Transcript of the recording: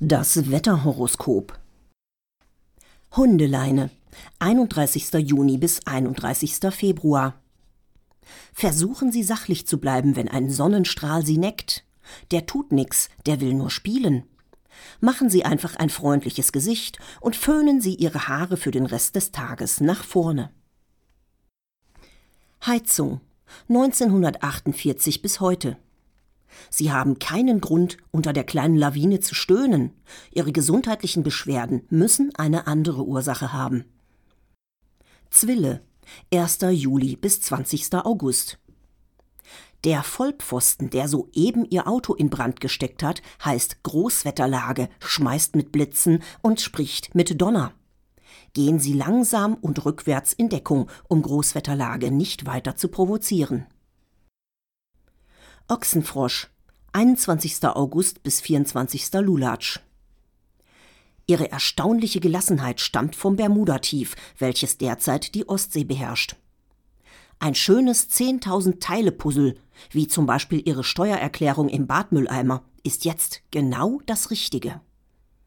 Das Wetterhoroskop. Hundeleine. 31. Juni bis 31. Februar. Versuchen Sie sachlich zu bleiben, wenn ein Sonnenstrahl Sie neckt. Der tut nix, der will nur spielen. Machen Sie einfach ein freundliches Gesicht und föhnen Sie Ihre Haare für den Rest des Tages nach vorne. Heizung. 1948 bis heute. Sie haben keinen Grund, unter der kleinen Lawine zu stöhnen. Ihre gesundheitlichen Beschwerden müssen eine andere Ursache haben. Zwille, 1. Juli bis 20. August. Der Vollpfosten, der soeben ihr Auto in Brand gesteckt hat, heißt Großwetterlage, schmeißt mit Blitzen und spricht mit Donner. Gehen Sie langsam und rückwärts in Deckung, um Großwetterlage nicht weiter zu provozieren. Ochsenfrosch, 21. August bis 24. Lulatsch. Ihre erstaunliche Gelassenheit stammt vom Bermuda-Tief, welches derzeit die Ostsee beherrscht. Ein schönes 10.000 Teile-Puzzle, wie zum Beispiel Ihre Steuererklärung im Badmülleimer, ist jetzt genau das Richtige.